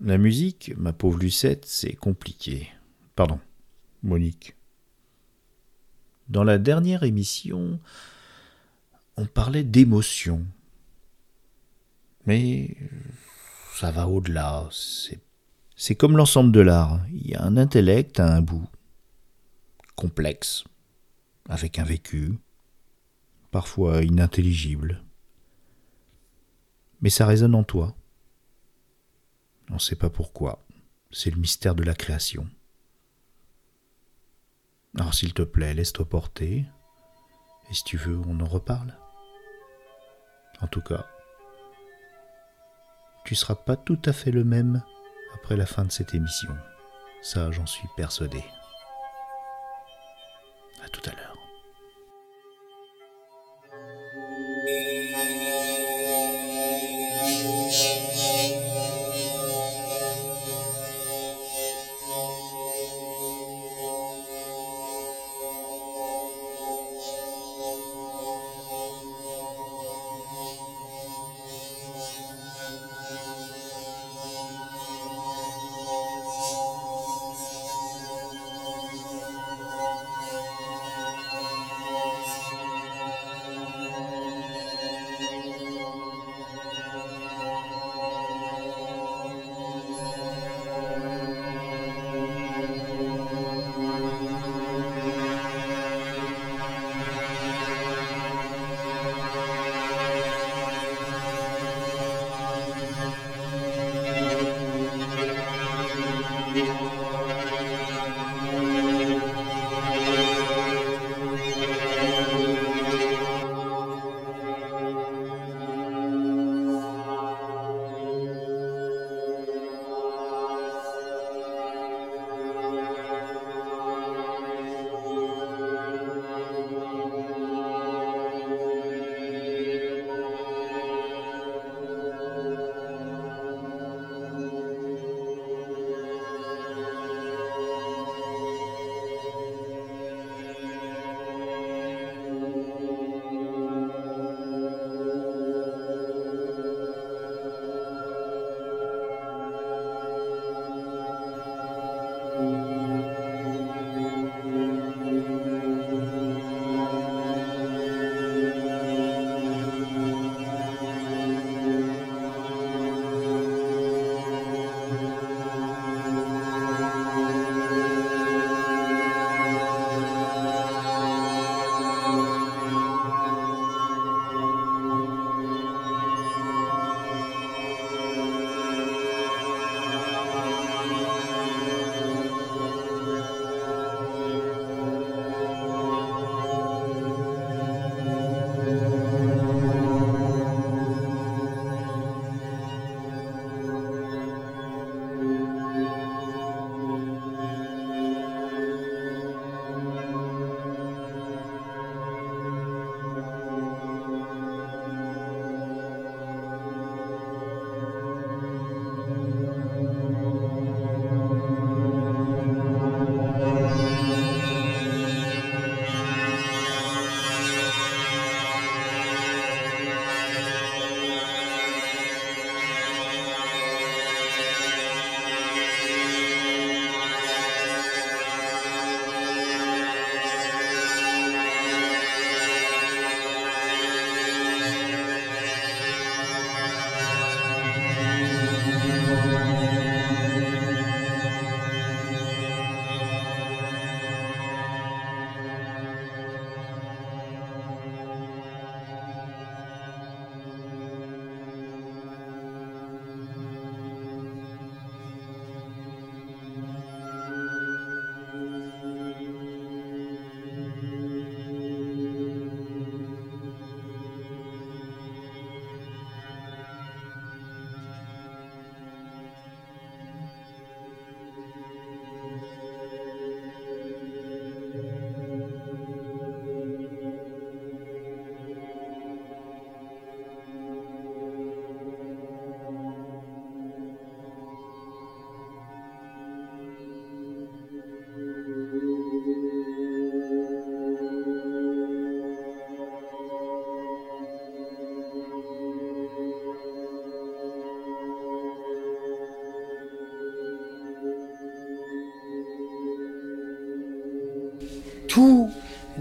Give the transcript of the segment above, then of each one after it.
La musique, ma pauvre Lucette, c'est compliqué. Pardon, Monique. Dans la dernière émission, on parlait d'émotion. Mais ça va au-delà. C'est, comme l'ensemble de l'art. Il y a un intellect à un bout. Complexe. Avec un vécu. Parfois inintelligible. Mais ça résonne en toi. On ne sait pas pourquoi. C'est le mystère de la création. Alors s'il te plaît, laisse-toi porter. Et si tu veux, on en reparle. En tout cas, tu seras pas tout à fait le même après la fin de cette émission. Ça, j'en suis persuadé. À tout à l'heure.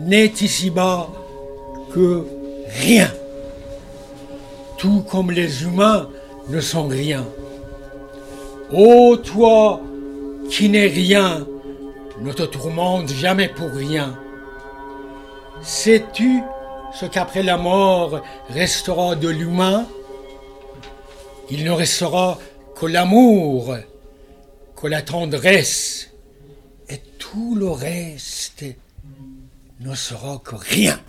N'est ici-bas que rien. Tout comme les humains ne sont rien. Ô toi qui n'es rien, ne te tourmente jamais pour rien. Sais-tu ce qu'après la mort restera de l'humain? Il ne restera que l'amour, que la tendresse, et tout le reste ne sera que rien.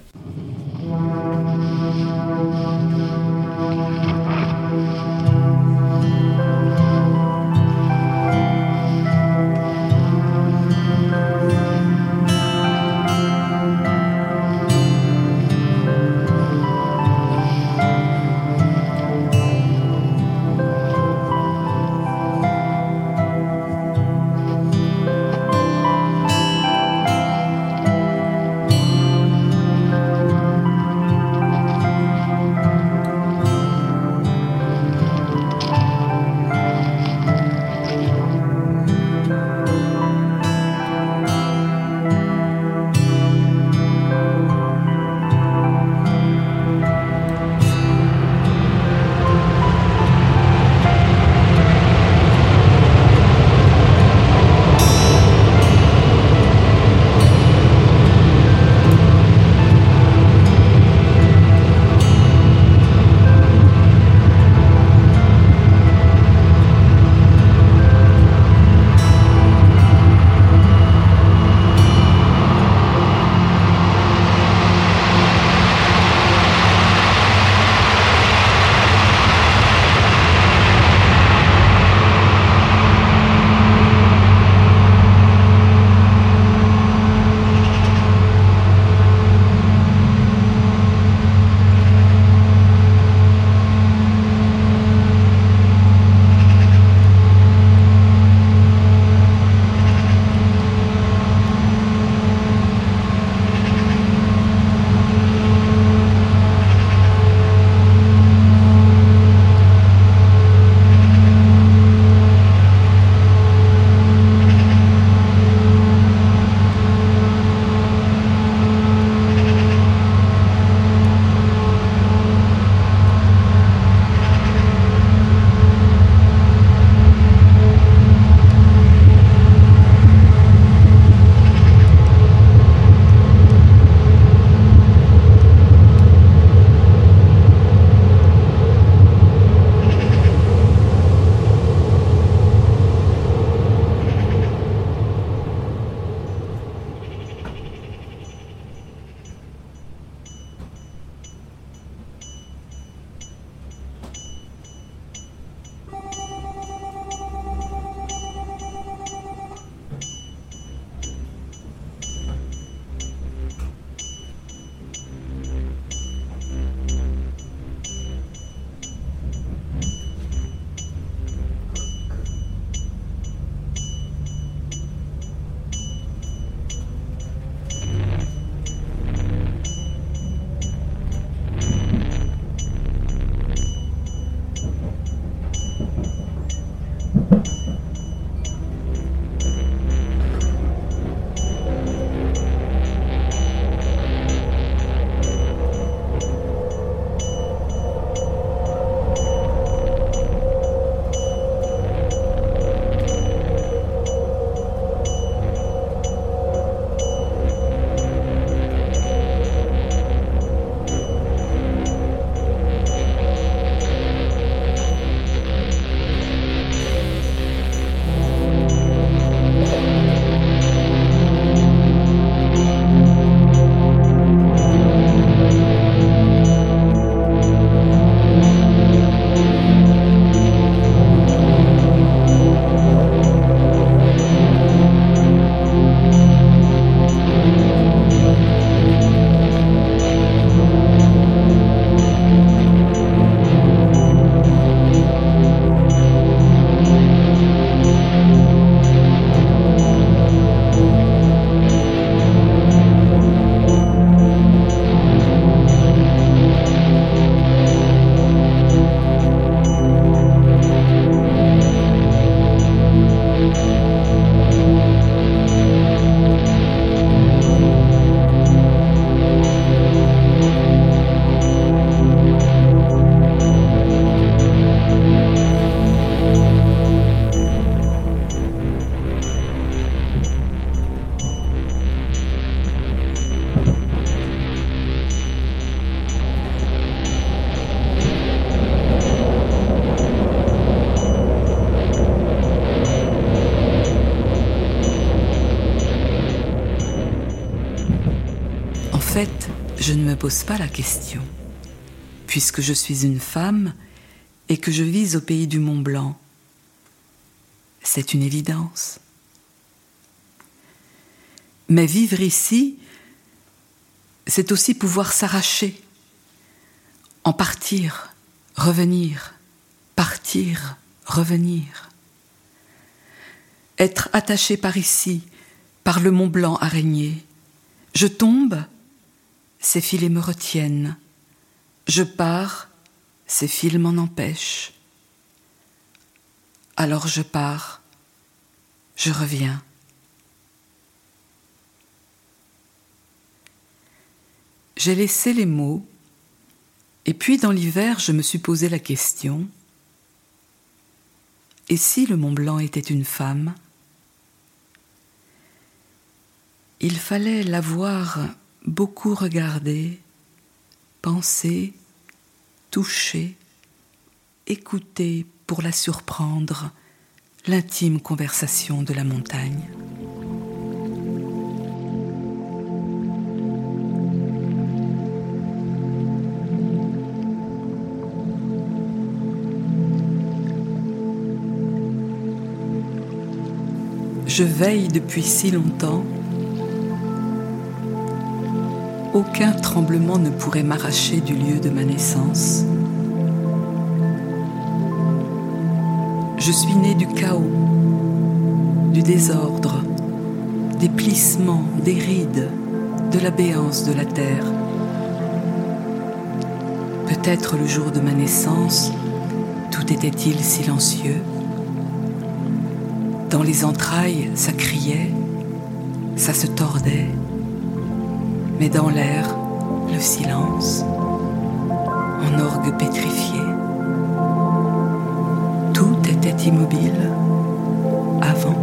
Pose pas la question, puisque je suis une femme et que je vis au pays du Mont Blanc. C'est une évidence. Mais vivre ici, c'est aussi pouvoir s'arracher, en partir, revenir, partir, revenir. Être attaché par ici, par le Mont Blanc araignée. Je tombe, ces filets me retiennent. Je pars, ces fils m'en empêchent. Alors je pars, je reviens. J'ai laissé les mots, et puis dans l'hiver, je me suis posé la question et si le Mont Blanc était une femme? Il fallait l'avoir beaucoup regardée, pensée, touchée, écoutée pour la surprendre, l'intime conversation de la montagne. Je veille depuis si longtemps. Aucun tremblement ne pourrait m'arracher du lieu de ma naissance. Je suis né du chaos, du désordre, des plissements, des rides, de la béance de la terre. Peut-être le jour de ma naissance, tout était-il silencieux. Dans les entrailles, ça criait, ça se tordait, mais dans l'air, le silence, en orgue pétrifié. Tout était immobile avant.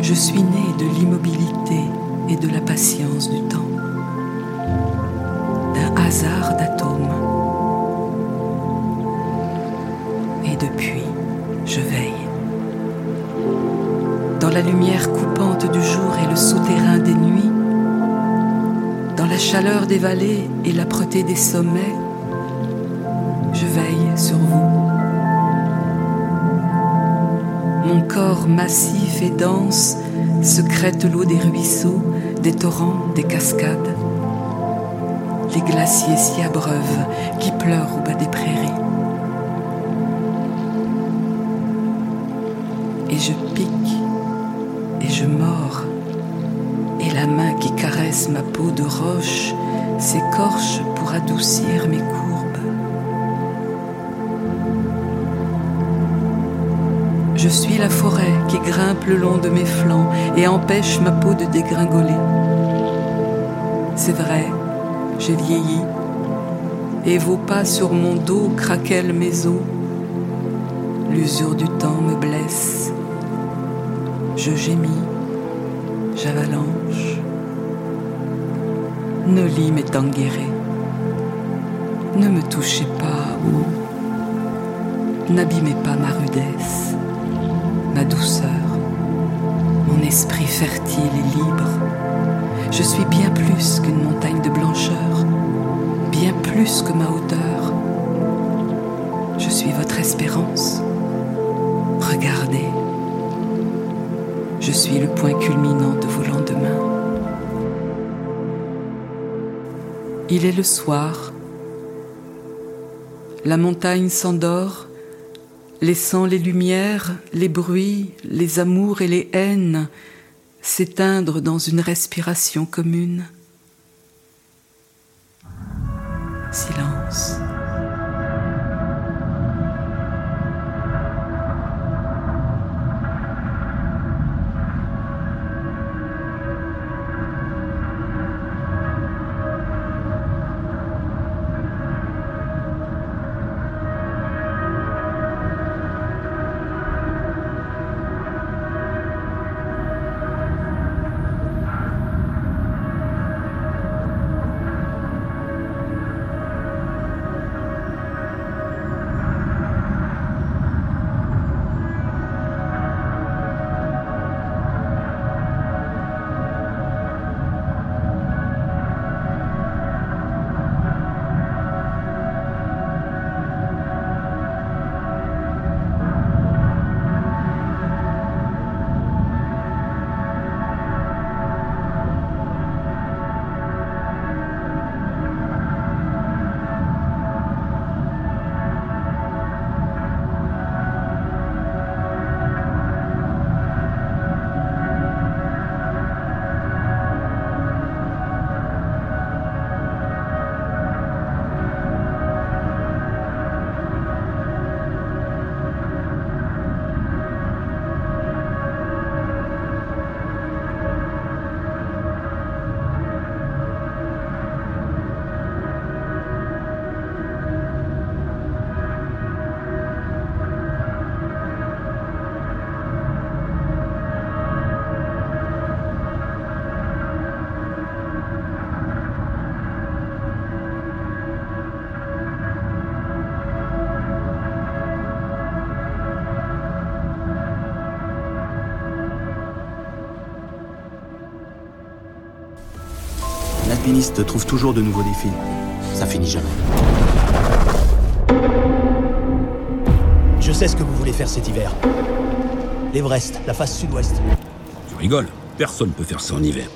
Je suis né de l'immobilité et de la patience du temps, d'un hasard d'atomes. depuis, je veille. Dans la lumière du jour et le souterrain des nuits, dans la chaleur des vallées et l'âpreté des sommets, je veille sur vous. Mon corps massif et dense secrète l'eau des ruisseaux, des torrents, des cascades. Les glaciers s'y abreuvent qui pleurent au bas des prairies. et je pique je mords, et la main qui caresse ma peau de roche s'écorche pour adoucir mes courbes. Je suis la forêt qui grimpe le long de mes flancs et empêche ma peau de dégringoler. C'est vrai, j'ai vieilli, et vos pas sur mon dos craquellent mes os. L'usure du temps me blesse je gémis, j'avalanche. Noli m'est enguerré. Ne me touchez pas ou n'abîmez pas ma rudesse, ma douceur, mon esprit fertile et libre. Je suis bien plus qu'une montagne de blancheur, bien plus que ma hauteur. Je suis votre espérance. Regardez. Je suis le point culminant de vos lendemains. Il est le soir. La montagne s'endort, laissant les lumières, les bruits, les amours et les haines s'éteindre dans une respiration commune. Silence. Alpinistes trouvent toujours de nouveaux défis. Ça finit jamais. Je sais ce que vous voulez faire cet hiver. L'Everest, la face sud-ouest. Tu rigoles Personne peut faire ça en hiver.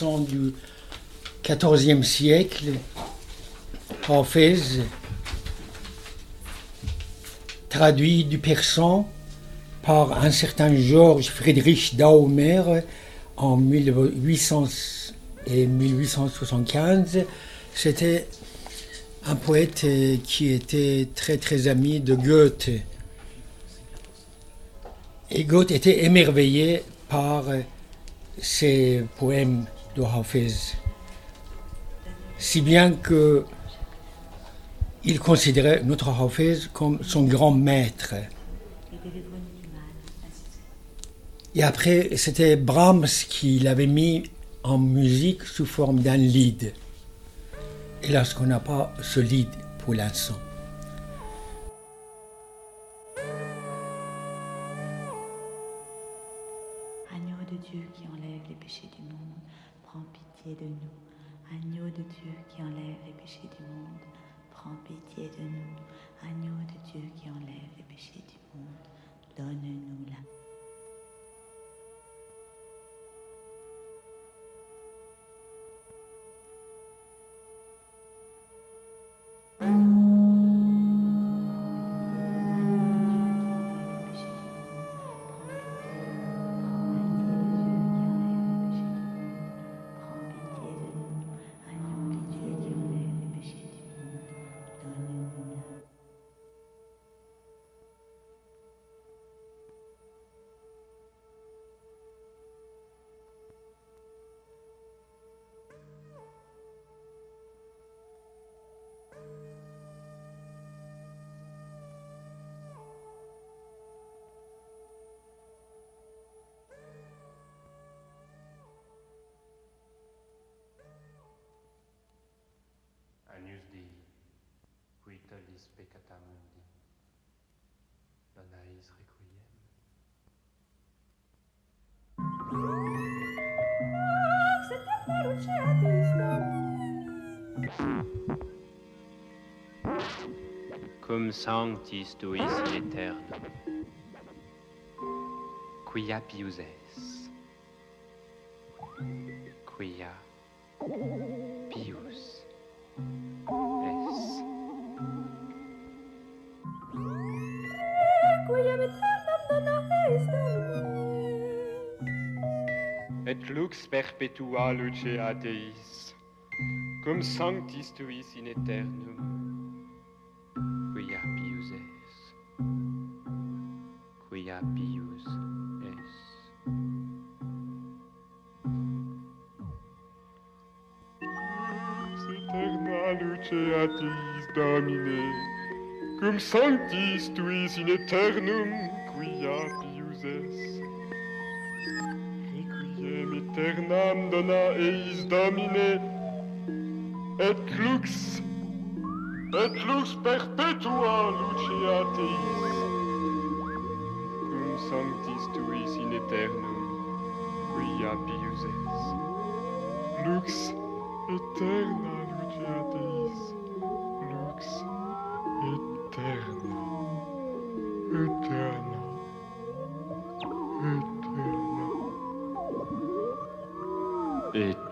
Du XIVe siècle, Hafez, traduit du persan par un certain Georges Friedrich Daumer en 1800 et 1875. C'était un poète qui était très très ami de Goethe. Et Goethe était émerveillé par ses poèmes de Hafez. Si bien que il considérait notre Hafez comme son grand maître. Et après, c'était Brahms qui l'avait mis en musique sous forme d'un lead. Hélas, qu'on n'a pas ce lead pour l'instant. De nous. Agneau de Dieu qui enlève les péchés du monde, prends pitié de nous. Agneau de Dieu qui enlève les péchés du monde, donne-nous Sanctis tuis in aeternum, quia pius es, quia pius es. Dona est. Et lux perpetua luce a Deis, cum sanctis tuis in aeternum, quia pius es quia pius es Eterna luce atis Domine, cum sanctis tuis in aeternum quia pius es. Requiem aeternam dona eis Domine, et lux et lux perpetua lucea Teis. Cum sanctis tuis in aeternum, quia pius es? Lux eterna lucea Teis. Lux eterna, eterna, eterna. Eterna.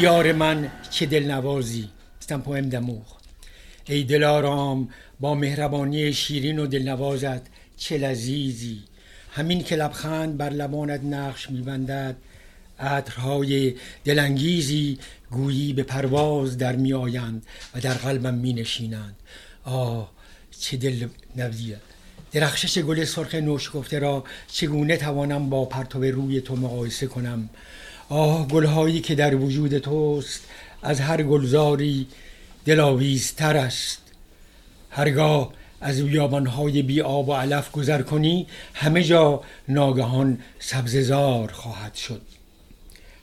یار من چه دلنوازی un poème d'amour ای دلارام با مهربانی شیرین و دلنوازت چه لذیذی. همین که لبخند بر لبانت نقش میبندد عطرهای دلانگیزی گویی به پرواز در می آیند و در قلبم می نشینند آه چه دل نویه درخشش گل سرخ نوشکفته را چگونه توانم با پرتو روی تو مقایسه کنم؟ آه گلهایی که در وجود توست از هر گلزاری دلاویزتر است. هرگاه از بیابانهای بی آب و علف گذر کنی همه جا ناگهان سبززار خواهد شد.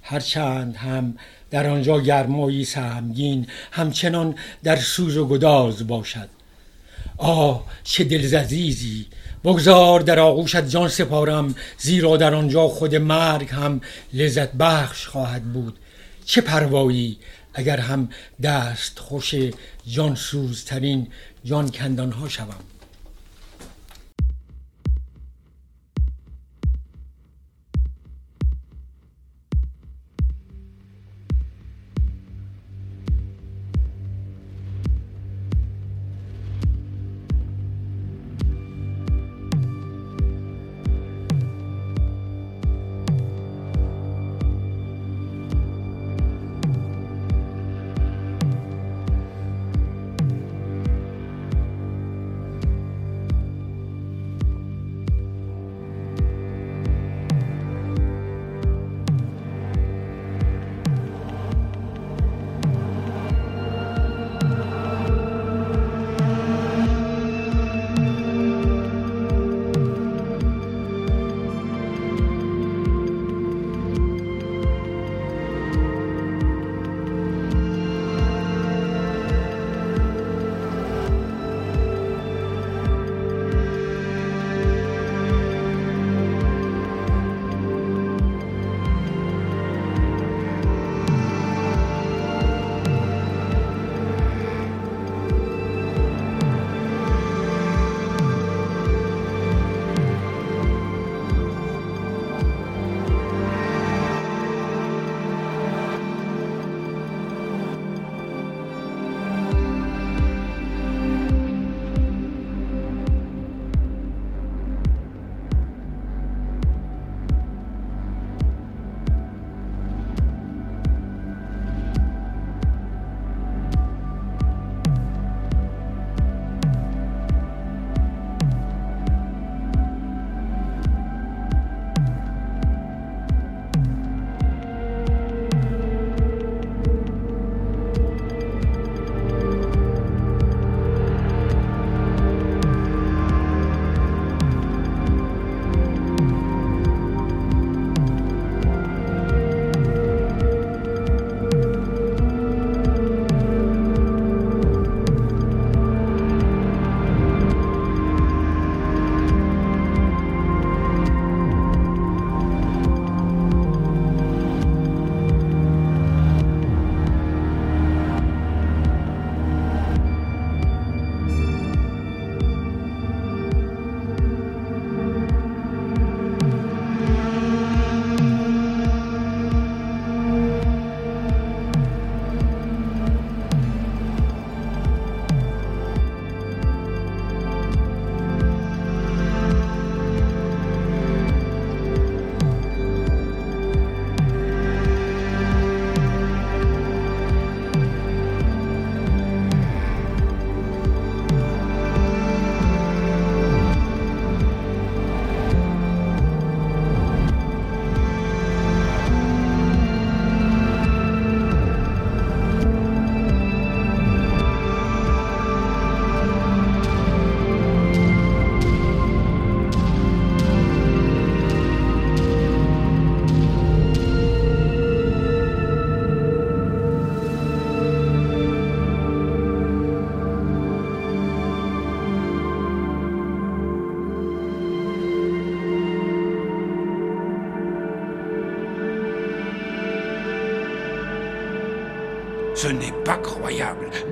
هرچند هم در آنجا گرمایی سهمگین همچنان در سوز و گداز باشد. آه چه دلزدیزی بگذار در آغوشت جان سپارم زیرا در آنجا خود مرگ هم لذت بخش خواهد بود. چه پروایی اگر هم دست خوش جان سوزترین جان کندان ها شوم؟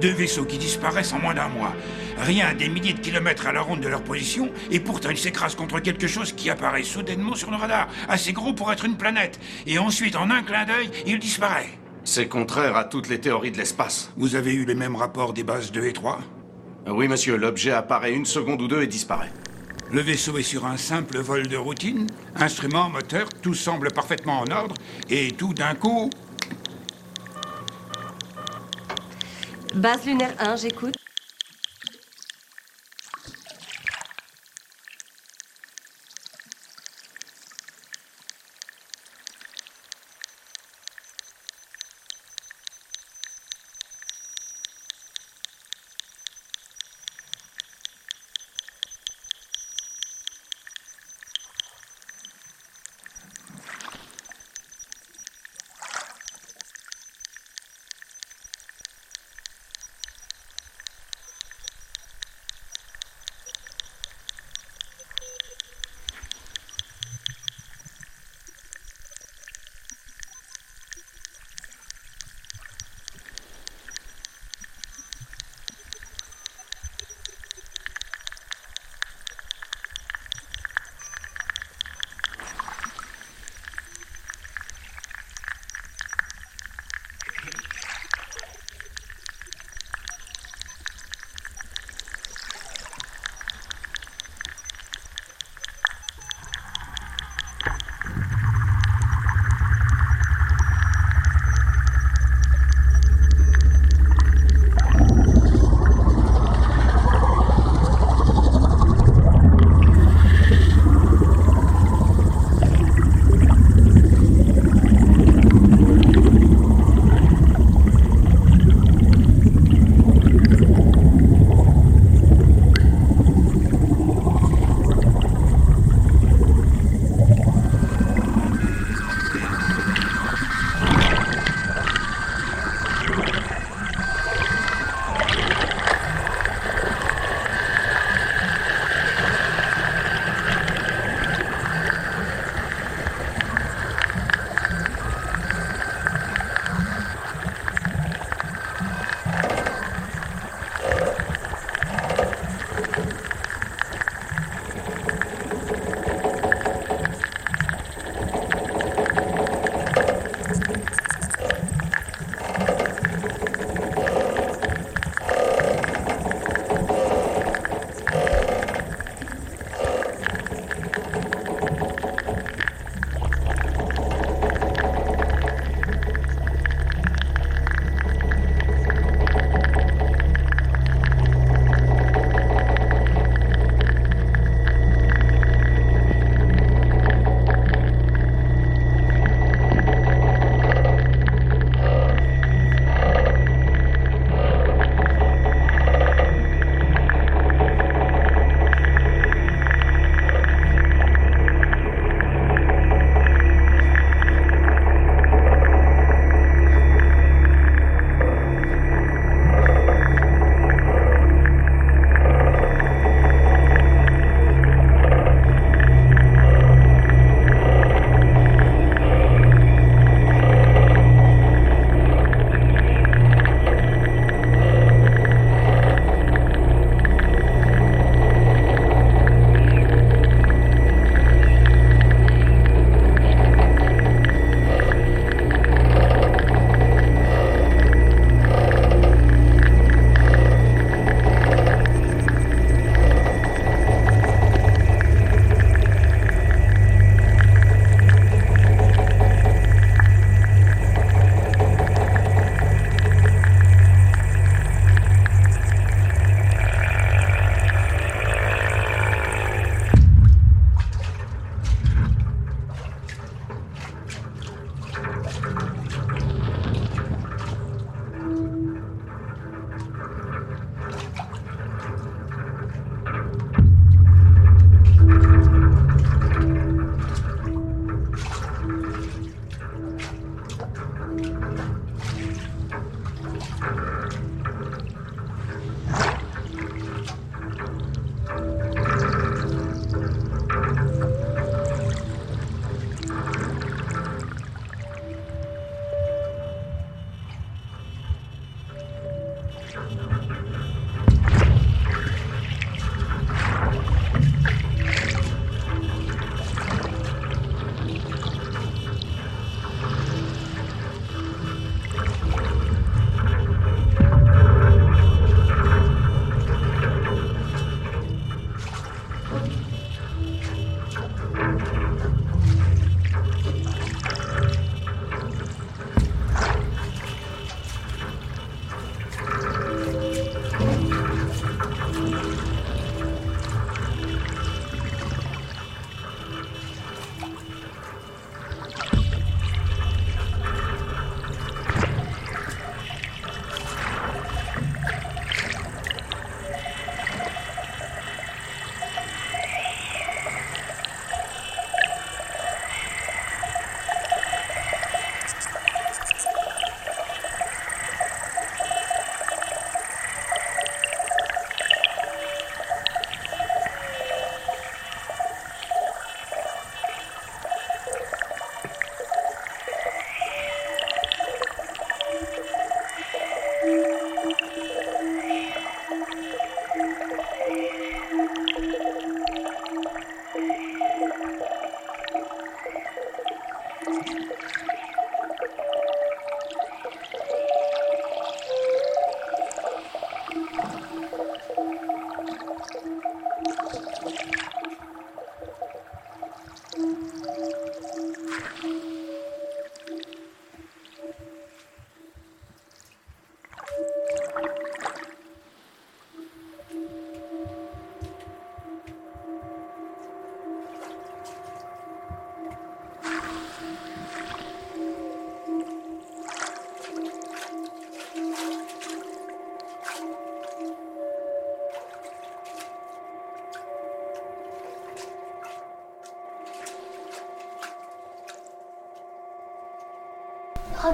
Deux vaisseaux qui disparaissent en moins d'un mois. Rien des milliers de kilomètres à la ronde de leur position, et pourtant ils s'écrasent contre quelque chose qui apparaît soudainement sur nos radars, assez gros pour être une planète. Et ensuite, en un clin d'œil, il disparaît. C'est contraire à toutes les théories de l'espace. Vous avez eu les mêmes rapports des bases 2 et 3 Oui, monsieur, l'objet apparaît une seconde ou deux et disparaît. Le vaisseau est sur un simple vol de routine. Instruments, moteur, tout semble parfaitement en ordre. Et tout d'un coup... Base lunaire 1, j'écoute.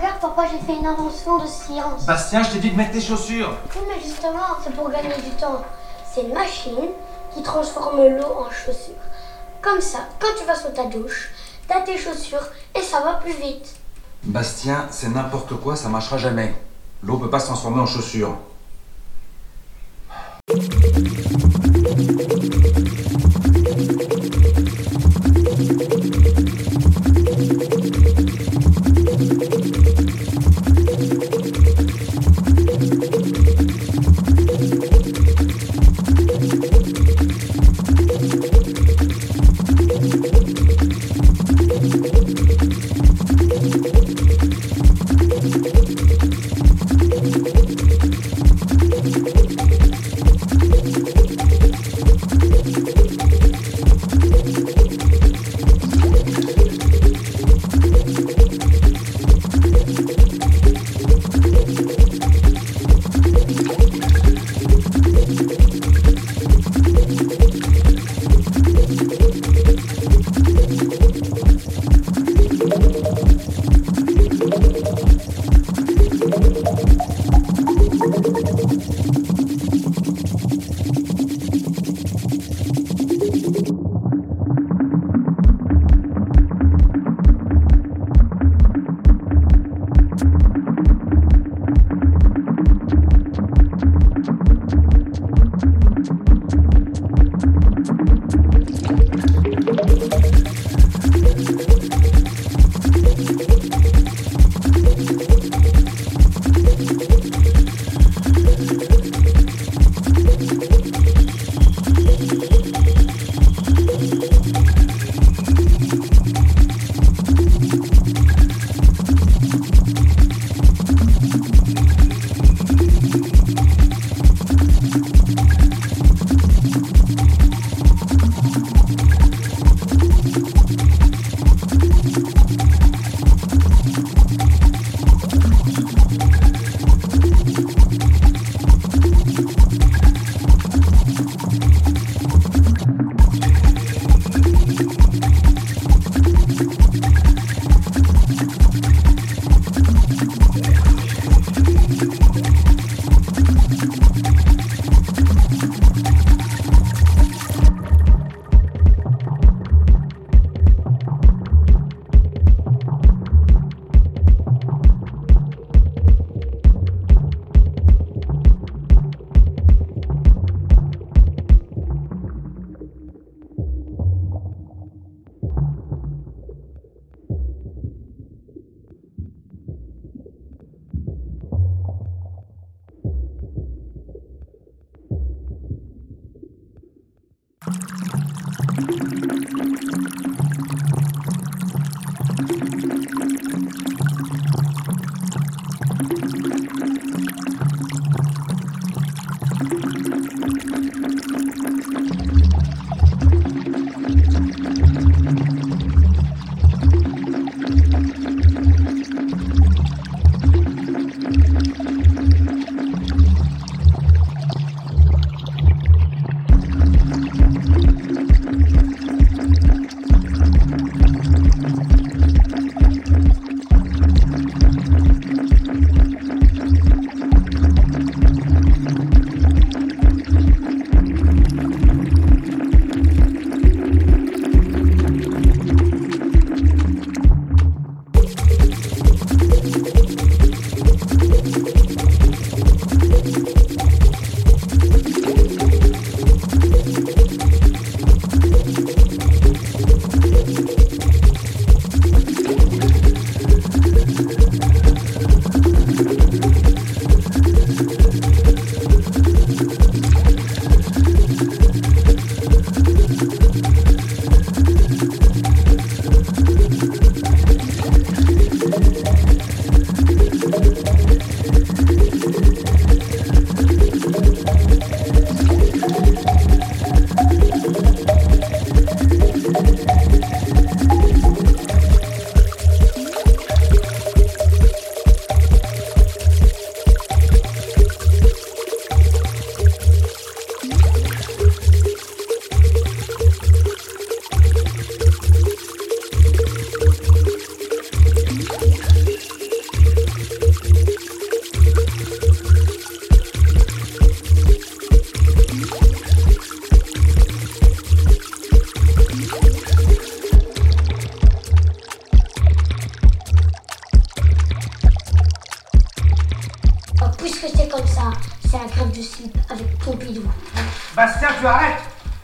Regarde, papa, j'ai fait une invention de science. Bastien, je t'ai dit de mettre tes chaussures. Oui, mais justement, c'est pour gagner du temps. C'est une machine qui transforme l'eau en chaussures. Comme ça, quand tu vas sous ta douche, t'as tes chaussures et ça va plus vite. Bastien, c'est n'importe quoi, ça marchera jamais. L'eau peut pas se transformer en chaussures.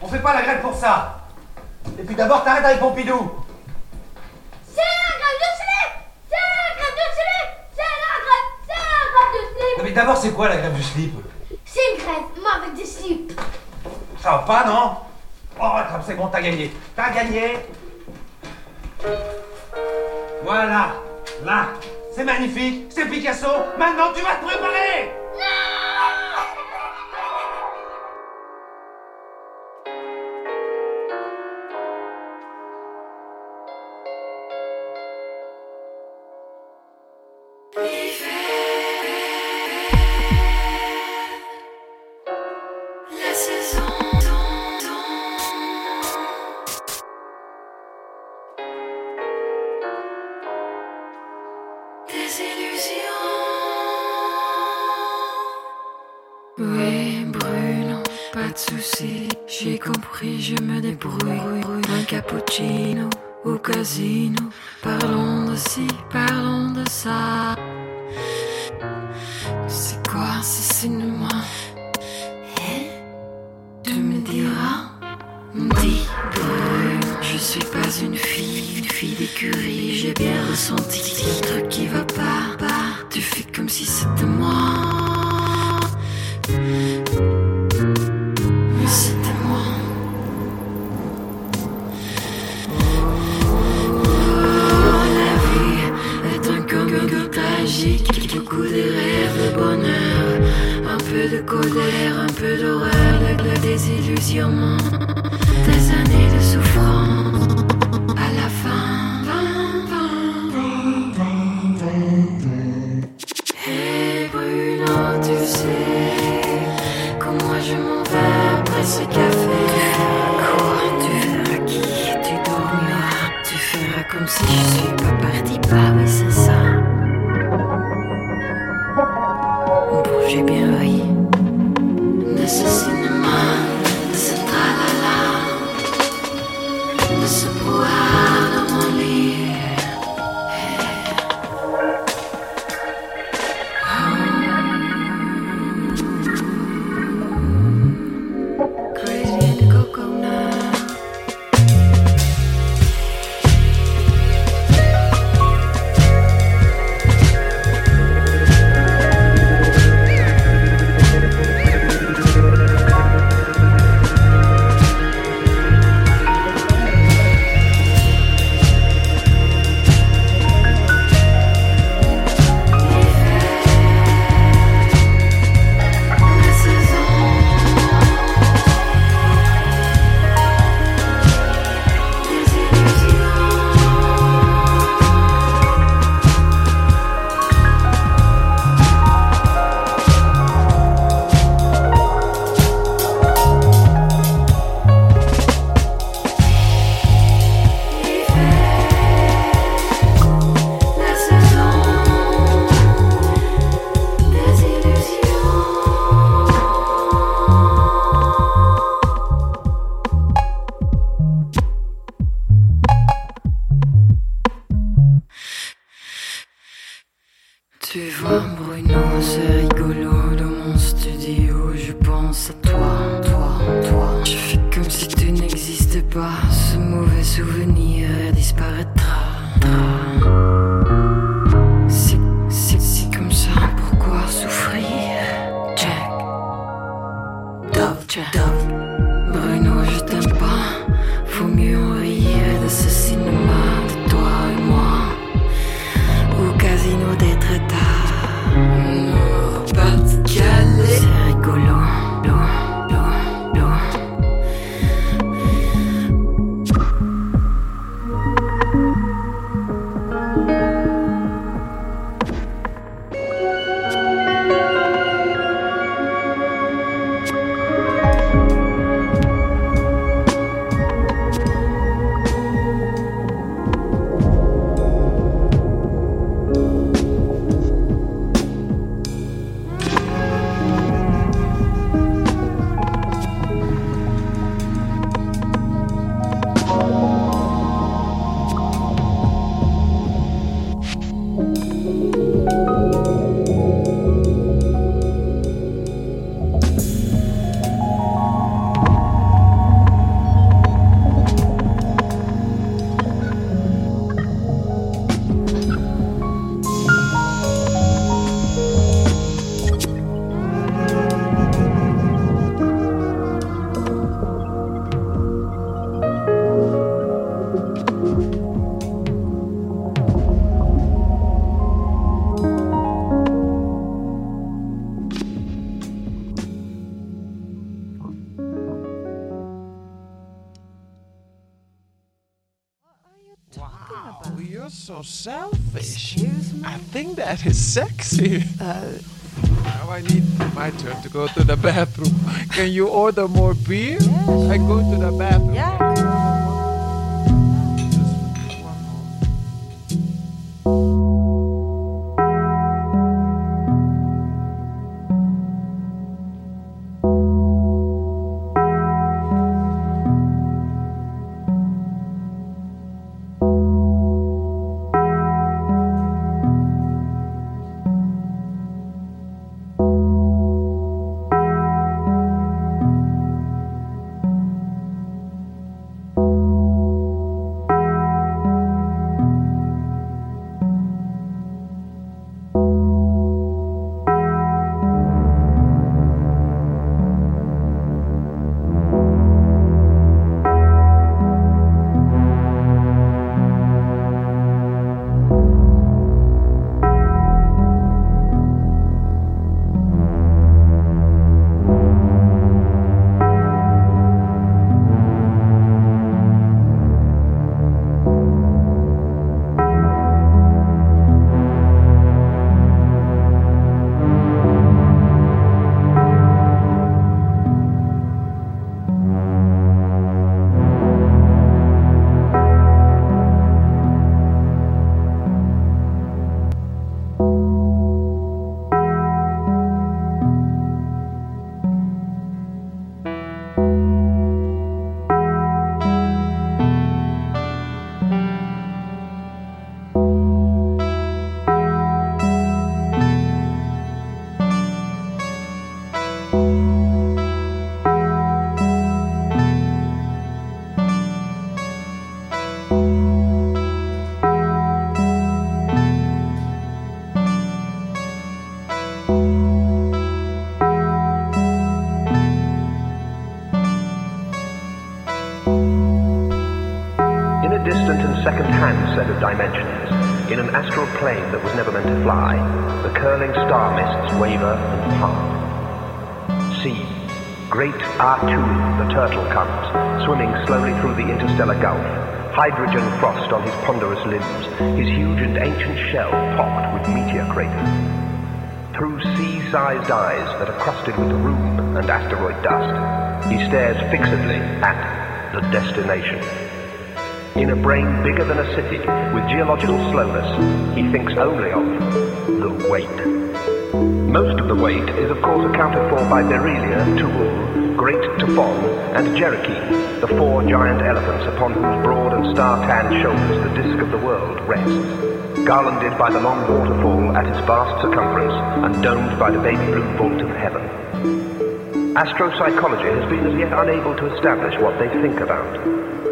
On fait pas la grève pour ça. Et puis d'abord, t'arrêtes avec Pompidou. C'est la grève du slip C'est la grève du slip C'est la grève C'est la grève du slip mais d'abord, c'est quoi la grève du slip? C'est une grève, moi avec des slips. Ça va pas, non? Oh, c'est bon, t'as gagné. T'as gagné. Voilà. Là. C'est magnifique. C'est Picasso. Maintenant, tu vas te préparer you order more beer? I go to the bathroom. In dimensions, in an astral plane that was never meant to fly, the curling star mists waver and part. See, great Artui, the turtle, comes, swimming slowly through the interstellar gulf, hydrogen frost on his ponderous limbs, his huge and ancient shell pocked with meteor craters. Through sea-sized eyes that are crusted with rheum and asteroid dust, he stares fixedly at the destination. In a brain bigger than a city, with geological slowness, he thinks only of the weight. Most of the weight is of course accounted for by Berelia, Tuhul, Great Tufon, and Cherokee, the four giant elephants upon whose broad and star-tanned shoulders the disk of the world rests, garlanded by the long waterfall at its vast circumference and domed by the baby blue vault of heaven. Astropsychology has been as yet unable to establish what they think about.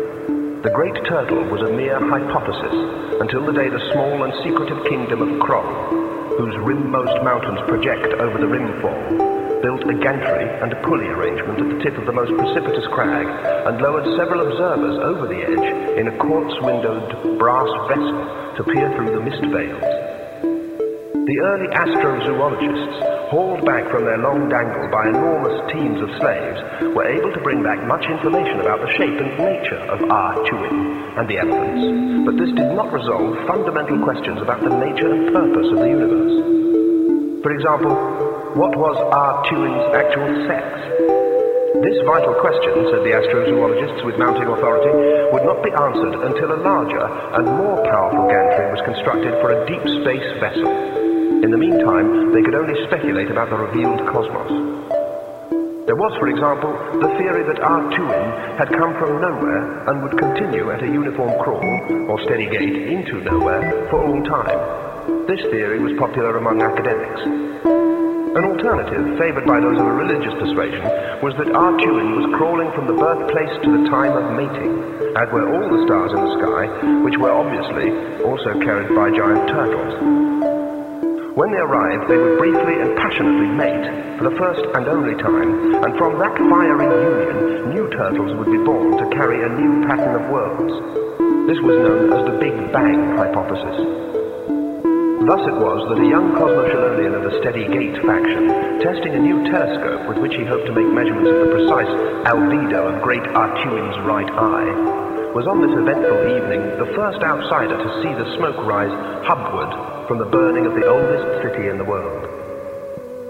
The Great Turtle was a mere hypothesis until the day the small and secretive kingdom of Kron, whose rimmost mountains project over the rimfall, built a gantry and a pulley arrangement at the tip of the most precipitous crag and lowered several observers over the edge in a quartz-windowed brass vessel to peer through the mist veils. The early astrozoologists, hauled back from their long dangle by enormous teams of slaves, were able to bring back much information about the shape and nature of ah Ar-Tuin and the elephants, but this did not resolve fundamental questions about the nature and purpose of the universe. For example, what was ah Ar-Tuin's actual sex? This vital question, said the astrozoologists with mounting authority, would not be answered until a larger and more powerful gantry was constructed for a deep space vessel. In the meantime, they could only speculate about the revealed cosmos. There was, for example, the theory that Artuin had come from nowhere and would continue at a uniform crawl, or steady gait, into nowhere for all time. This theory was popular among academics. An alternative, favoured by those of a religious persuasion, was that Artuin was crawling from the birthplace to the time of mating, as were all the stars in the sky, which were obviously also carried by giant turtles. When they arrived, they would briefly and passionately mate for the first and only time, and from that fiery union, new turtles would be born to carry a new pattern of worlds. This was known as the Big Bang hypothesis. Thus it was that a young Cosmochelonian of the Steady Gate faction, testing a new telescope with which he hoped to make measurements of the precise albedo of great Artuin's right eye, was on this eventful evening the first outsider to see the smoke rise hubward from the burning of the oldest city in the world.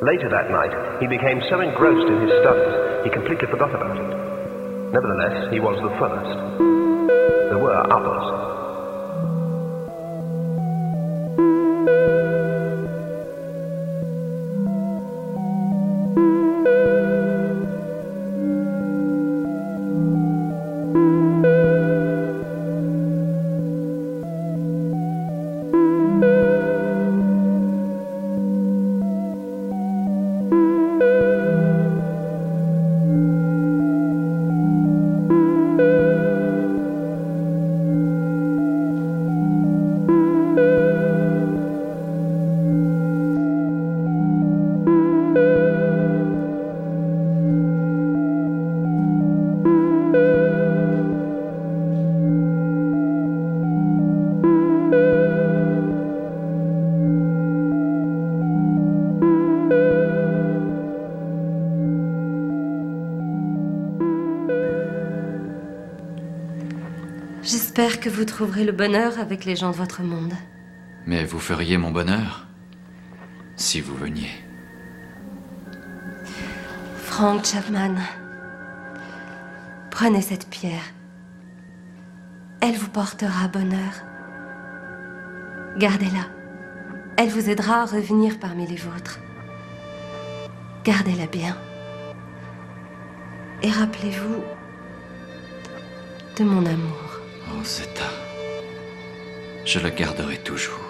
Later that night, he became so engrossed in his studies, he completely forgot about it. Nevertheless, he was the first. There were others. Que vous trouverez le bonheur avec les gens de votre monde. Mais vous feriez mon bonheur si vous veniez. Frank Chapman, prenez cette pierre. Elle vous portera bonheur. Gardez-la. Elle vous aidera à revenir parmi les vôtres. Gardez-la bien. Et rappelez-vous de mon amour. Oh. Je la garderai toujours.